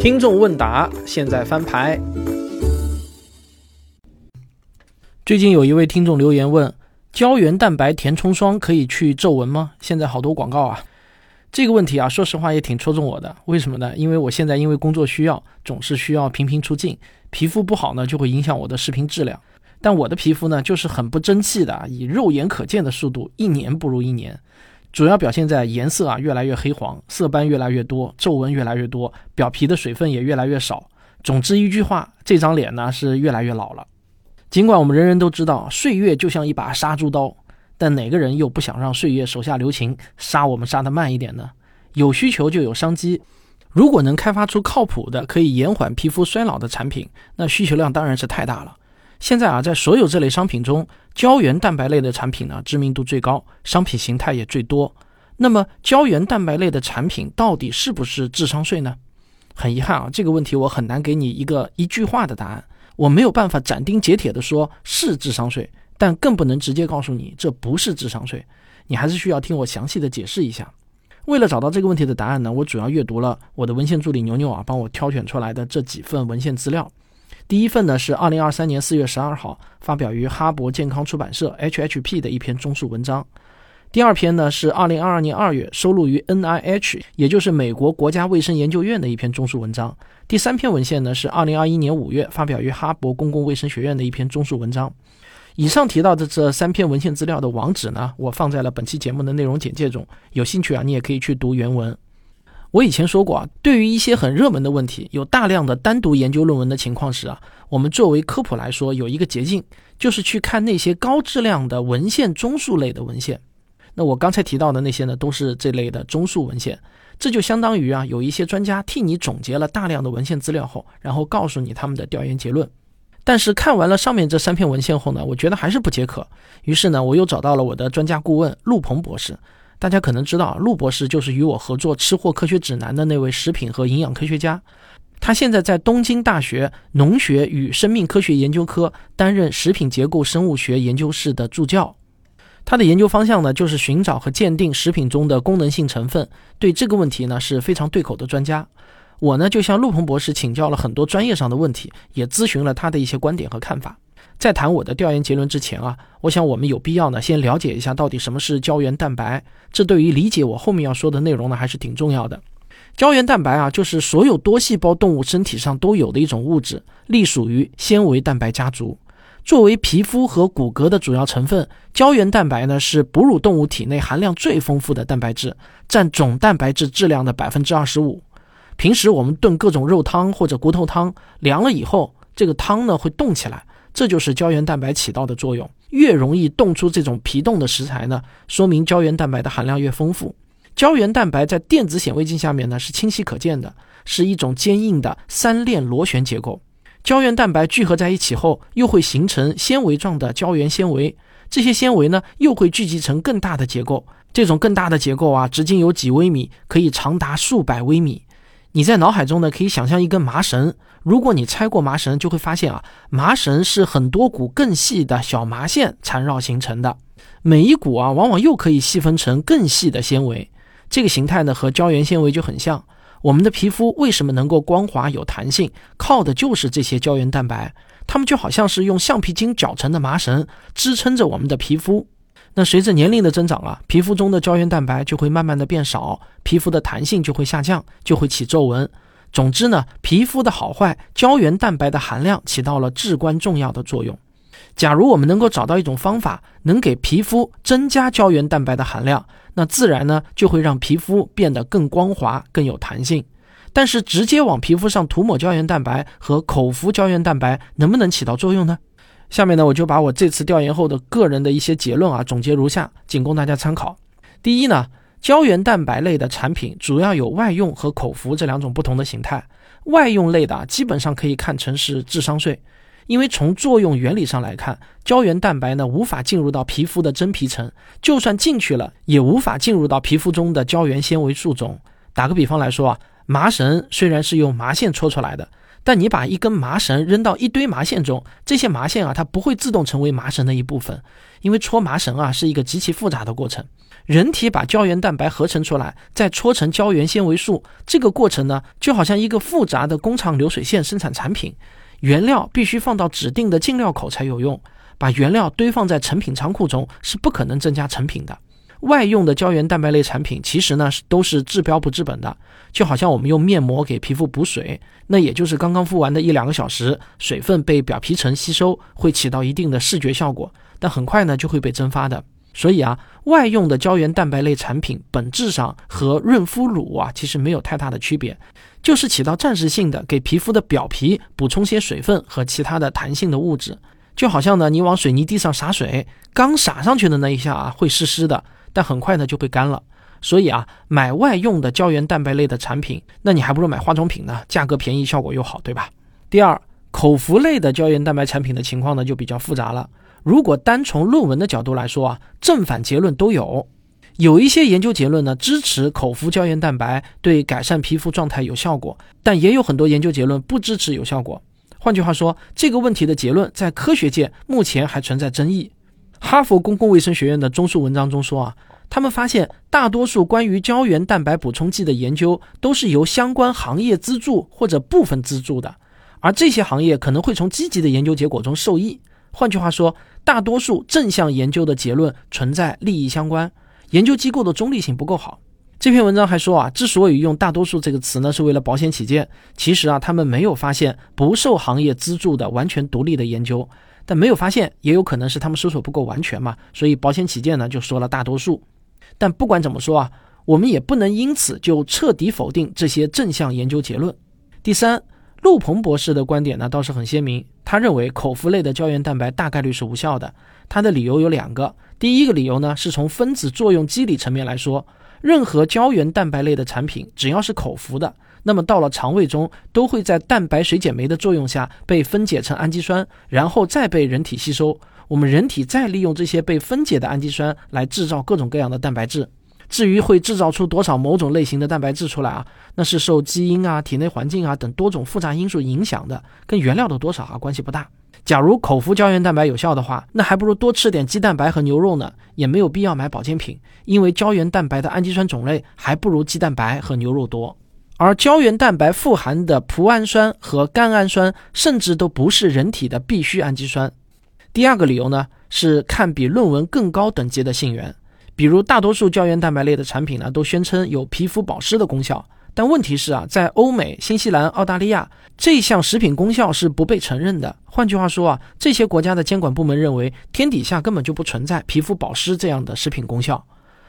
听众问答，现在翻牌。最近有一位听众留言问：胶原蛋白填充霜可以去皱纹吗？现在好多广告啊。这个问题啊，说实话也挺戳中我的。为什么呢？因为我现在因为工作需要，总是需要频频出镜，皮肤不好呢，就会影响我的视频质量。但我的皮肤呢，就是很不争气的，以肉眼可见的速度，一年不如一年。主要表现在颜色啊越来越黑黄，色斑越来越多，皱纹越来越多，表皮的水分也越来越少。总之一句话，这张脸呢是越来越老了。尽管我们人人都知道岁月就像一把杀猪刀，但哪个人又不想让岁月手下留情，杀我们杀得慢一点呢？有需求就有商机。如果能开发出靠谱的可以延缓皮肤衰老的产品，那需求量当然是太大了。现在啊，在所有这类商品中，胶原蛋白类的产品呢，知名度最高，商品形态也最多。那么，胶原蛋白类的产品到底是不是智商税呢？很遗憾啊，这个问题我很难给你一个一句话的答案。我没有办法斩钉截铁地说是智商税，但更不能直接告诉你这不是智商税。你还是需要听我详细的解释一下。为了找到这个问题的答案呢，我主要阅读了我的文献助理牛牛啊帮我挑选出来的这几份文献资料。第一份呢是二零二三年四月十二号发表于哈勃健康出版社 （HHP） 的一篇综述文章。第二篇呢是二零二二年二月收录于 NIH，也就是美国国家卫生研究院的一篇综述文章。第三篇文献呢是二零二一年五月发表于哈勃公共卫生学院的一篇综述文章。以上提到的这三篇文献资料的网址呢，我放在了本期节目的内容简介中，有兴趣啊，你也可以去读原文。我以前说过啊，对于一些很热门的问题，有大量的单独研究论文的情况时啊，我们作为科普来说，有一个捷径，就是去看那些高质量的文献综述类的文献。那我刚才提到的那些呢，都是这类的综述文献。这就相当于啊，有一些专家替你总结了大量的文献资料后，然后告诉你他们的调研结论。但是看完了上面这三篇文献后呢，我觉得还是不解渴。于是呢，我又找到了我的专家顾问陆鹏博士。大家可能知道，陆博士就是与我合作《吃货科学指南》的那位食品和营养科学家。他现在在东京大学农学与生命科学研究科担任食品结构生物学研究室的助教。他的研究方向呢，就是寻找和鉴定食品中的功能性成分。对这个问题呢，是非常对口的专家。我呢，就向陆鹏博士请教了很多专业上的问题，也咨询了他的一些观点和看法。在谈我的调研结论之前啊，我想我们有必要呢先了解一下到底什么是胶原蛋白，这对于理解我后面要说的内容呢还是挺重要的。胶原蛋白啊，就是所有多细胞动物身体上都有的一种物质，隶属于纤维蛋白家族。作为皮肤和骨骼的主要成分，胶原蛋白呢是哺乳动物体内含量最丰富的蛋白质，占总蛋白质质量的百分之二十五。平时我们炖各种肉汤或者骨头汤，凉了以后，这个汤呢会冻起来。这就是胶原蛋白起到的作用。越容易冻出这种皮冻的食材呢，说明胶原蛋白的含量越丰富。胶原蛋白在电子显微镜下面呢是清晰可见的，是一种坚硬的三链螺旋结构。胶原蛋白聚合在一起后，又会形成纤维状的胶原纤维。这些纤维呢，又会聚集成更大的结构。这种更大的结构啊，直径有几微米，可以长达数百微米。你在脑海中呢，可以想象一根麻绳。如果你拆过麻绳，就会发现啊，麻绳是很多股更细的小麻线缠绕形成的。每一股啊，往往又可以细分成更细的纤维。这个形态呢，和胶原纤维就很像。我们的皮肤为什么能够光滑有弹性，靠的就是这些胶原蛋白。它们就好像是用橡皮筋绞成的麻绳，支撑着我们的皮肤。那随着年龄的增长啊，皮肤中的胶原蛋白就会慢慢的变少，皮肤的弹性就会下降，就会起皱纹。总之呢，皮肤的好坏，胶原蛋白的含量起到了至关重要的作用。假如我们能够找到一种方法，能给皮肤增加胶原蛋白的含量，那自然呢就会让皮肤变得更光滑、更有弹性。但是直接往皮肤上涂抹胶原蛋白和口服胶原蛋白能不能起到作用呢？下面呢我就把我这次调研后的个人的一些结论啊总结如下，仅供大家参考。第一呢。胶原蛋白类的产品主要有外用和口服这两种不同的形态。外用类的啊基本上可以看成是智商税，因为从作用原理上来看，胶原蛋白呢无法进入到皮肤的真皮层，就算进去了，也无法进入到皮肤中的胶原纤维束中。打个比方来说啊，麻绳虽然是用麻线搓出来的，但你把一根麻绳扔到一堆麻线中，这些麻线啊，它不会自动成为麻绳的一部分，因为搓麻绳啊是一个极其复杂的过程。人体把胶原蛋白合成出来，再搓成胶原纤维素，这个过程呢，就好像一个复杂的工厂流水线生产产品，原料必须放到指定的进料口才有用，把原料堆放在成品仓库中是不可能增加成品的。外用的胶原蛋白类产品，其实呢是都是治标不治本的，就好像我们用面膜给皮肤补水，那也就是刚刚敷完的一两个小时，水分被表皮层吸收，会起到一定的视觉效果，但很快呢就会被蒸发的。所以啊，外用的胶原蛋白类产品本质上和润肤乳啊其实没有太大的区别，就是起到暂时性的给皮肤的表皮补充些水分和其他的弹性的物质，就好像呢你往水泥地上洒水，刚洒上去的那一下啊会湿湿的。但很快呢就被干了，所以啊，买外用的胶原蛋白类的产品，那你还不如买化妆品呢，价格便宜，效果又好，对吧？第二，口服类的胶原蛋白产品的情况呢就比较复杂了。如果单从论文的角度来说啊，正反结论都有。有一些研究结论呢支持口服胶原蛋白对改善皮肤状态有效果，但也有很多研究结论不支持有效果。换句话说，这个问题的结论在科学界目前还存在争议。哈佛公共卫生学院的综述文章中说啊。他们发现，大多数关于胶原蛋白补充剂的研究都是由相关行业资助或者部分资助的，而这些行业可能会从积极的研究结果中受益。换句话说，大多数正向研究的结论存在利益相关，研究机构的中立性不够好。这篇文章还说啊，之所以用“大多数”这个词呢，是为了保险起见。其实啊，他们没有发现不受行业资助的完全独立的研究，但没有发现也有可能是他们搜索不够完全嘛，所以保险起见呢，就说了大多数。但不管怎么说啊，我们也不能因此就彻底否定这些正向研究结论。第三，陆鹏博士的观点呢倒是很鲜明，他认为口服类的胶原蛋白大概率是无效的。他的理由有两个，第一个理由呢是从分子作用机理层面来说，任何胶原蛋白类的产品只要是口服的，那么到了肠胃中都会在蛋白水解酶的作用下被分解成氨基酸，然后再被人体吸收。我们人体再利用这些被分解的氨基酸来制造各种各样的蛋白质，至于会制造出多少某种类型的蛋白质出来啊，那是受基因啊、体内环境啊等多种复杂因素影响的，跟原料的多少啊关系不大。假如口服胶原蛋白有效的话，那还不如多吃点鸡蛋白和牛肉呢，也没有必要买保健品，因为胶原蛋白的氨基酸种类还不如鸡蛋白和牛肉多，而胶原蛋白富含的葡氨酸和甘氨酸甚至都不是人体的必需氨基酸。第二个理由呢，是看比论文更高等级的信源，比如大多数胶原蛋白类的产品呢，都宣称有皮肤保湿的功效，但问题是啊，在欧美、新西兰、澳大利亚，这项食品功效是不被承认的。换句话说啊，这些国家的监管部门认为，天底下根本就不存在皮肤保湿这样的食品功效。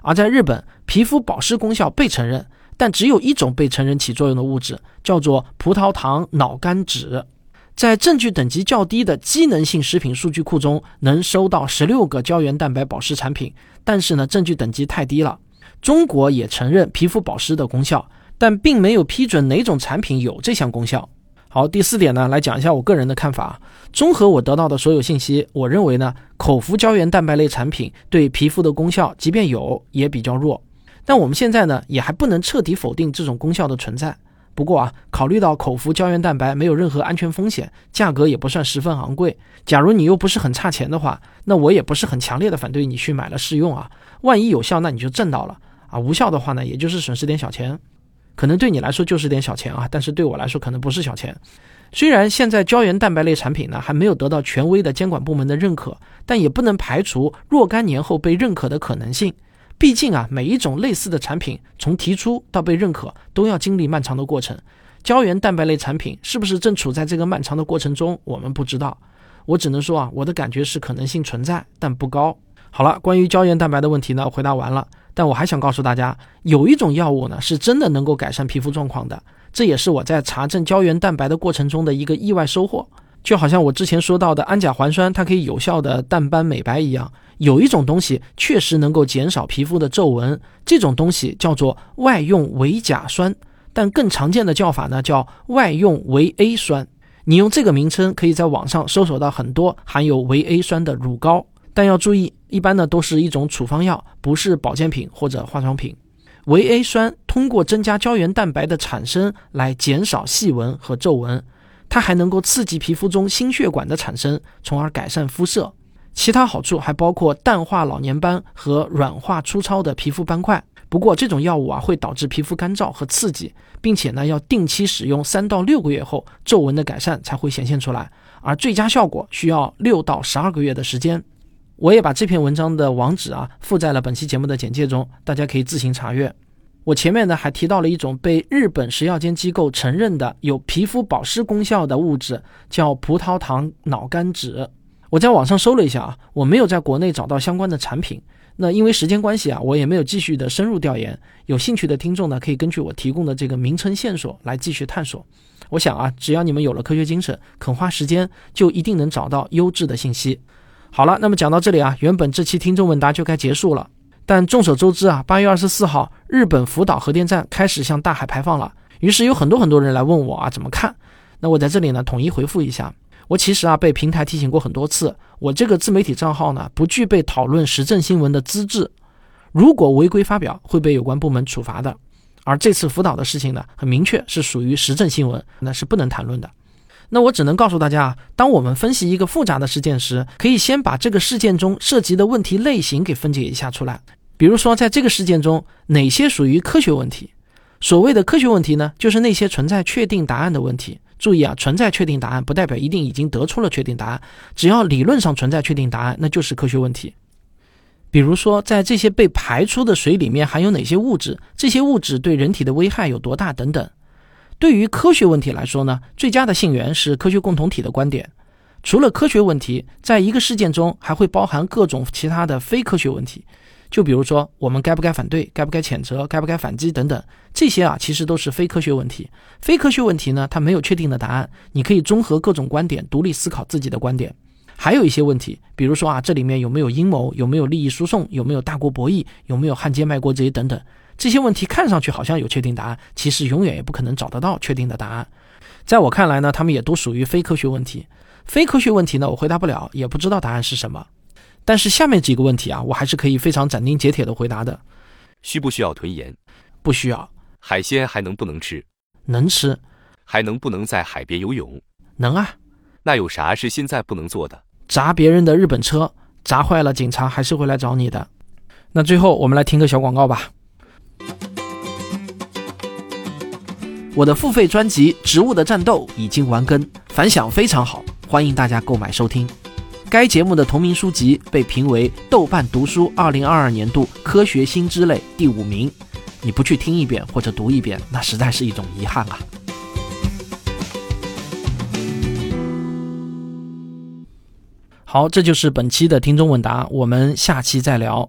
而在日本，皮肤保湿功效被承认，但只有一种被承认起作用的物质，叫做葡萄糖脑苷酯。在证据等级较低的机能性食品数据库中，能收到十六个胶原蛋白保湿产品，但是呢，证据等级太低了。中国也承认皮肤保湿的功效，但并没有批准哪种产品有这项功效。好，第四点呢，来讲一下我个人的看法。综合我得到的所有信息，我认为呢，口服胶原蛋白类产品对皮肤的功效，即便有，也比较弱。但我们现在呢，也还不能彻底否定这种功效的存在。不过啊，考虑到口服胶原蛋白没有任何安全风险，价格也不算十分昂贵。假如你又不是很差钱的话，那我也不是很强烈的反对你去买了试用啊。万一有效，那你就挣到了啊；无效的话呢，也就是损失点小钱，可能对你来说就是点小钱啊，但是对我来说可能不是小钱。虽然现在胶原蛋白类产品呢还没有得到权威的监管部门的认可，但也不能排除若干年后被认可的可能性。毕竟啊，每一种类似的产品从提出到被认可，都要经历漫长的过程。胶原蛋白类产品是不是正处在这个漫长的过程中，我们不知道。我只能说啊，我的感觉是可能性存在，但不高。好了，关于胶原蛋白的问题呢，回答完了。但我还想告诉大家，有一种药物呢，是真的能够改善皮肤状况的。这也是我在查证胶原蛋白的过程中的一个意外收获。就好像我之前说到的氨甲环酸，它可以有效的淡斑美白一样。有一种东西确实能够减少皮肤的皱纹，这种东西叫做外用维甲酸，但更常见的叫法呢叫外用维 A 酸。你用这个名称可以在网上搜索到很多含有维 A 酸的乳膏，但要注意，一般呢都是一种处方药，不是保健品或者化妆品。维 A 酸通过增加胶原蛋白的产生来减少细纹和皱纹。它还能够刺激皮肤中心血管的产生，从而改善肤色。其他好处还包括淡化老年斑和软化粗糙的皮肤斑块。不过，这种药物啊会导致皮肤干燥和刺激，并且呢要定期使用三到六个月后，皱纹的改善才会显现出来，而最佳效果需要六到十二个月的时间。我也把这篇文章的网址啊附在了本期节目的简介中，大家可以自行查阅。我前面呢还提到了一种被日本食药监机构承认的有皮肤保湿功效的物质，叫葡萄糖脑苷酯。我在网上搜了一下啊，我没有在国内找到相关的产品。那因为时间关系啊，我也没有继续的深入调研。有兴趣的听众呢，可以根据我提供的这个名称线索来继续探索。我想啊，只要你们有了科学精神，肯花时间，就一定能找到优质的信息。好了，那么讲到这里啊，原本这期听众问答就该结束了。但众所周知啊，八月二十四号，日本福岛核电站开始向大海排放了，于是有很多很多人来问我啊，怎么看？那我在这里呢，统一回复一下。我其实啊被平台提醒过很多次，我这个自媒体账号呢不具备讨论时政新闻的资质，如果违规发表会被有关部门处罚的。而这次福岛的事情呢，很明确是属于时政新闻，那是不能谈论的。那我只能告诉大家，当我们分析一个复杂的事件时，可以先把这个事件中涉及的问题类型给分解一下出来。比如说，在这个事件中，哪些属于科学问题？所谓的科学问题呢，就是那些存在确定答案的问题。注意啊，存在确定答案不代表一定已经得出了确定答案，只要理论上存在确定答案，那就是科学问题。比如说，在这些被排出的水里面含有哪些物质，这些物质对人体的危害有多大等等。对于科学问题来说呢，最佳的信源是科学共同体的观点。除了科学问题，在一个事件中还会包含各种其他的非科学问题。就比如说，我们该不该反对，该不该谴责，该不该反击等等，这些啊，其实都是非科学问题。非科学问题呢，它没有确定的答案，你可以综合各种观点，独立思考自己的观点。还有一些问题，比如说啊，这里面有没有阴谋，有没有利益输送，有没有大国博弈，有没有汉奸卖国贼等等，这些问题看上去好像有确定答案，其实永远也不可能找得到确定的答案。在我看来呢，他们也都属于非科学问题。非科学问题呢，我回答不了，也不知道答案是什么。但是下面几个问题啊，我还是可以非常斩钉截铁的回答的。需不需要囤盐？不需要。海鲜还能不能吃？能吃。还能不能在海边游泳？能啊。那有啥是现在不能做的？砸别人的日本车，砸坏了，警察还是会来找你的。那最后我们来听个小广告吧。我的付费专辑《植物的战斗》已经完更，反响非常好，欢迎大家购买收听。该节目的同名书籍被评为豆瓣读书二零二二年度科学新知类第五名，你不去听一遍或者读一遍，那实在是一种遗憾啊！好，这就是本期的听众问答，我们下期再聊。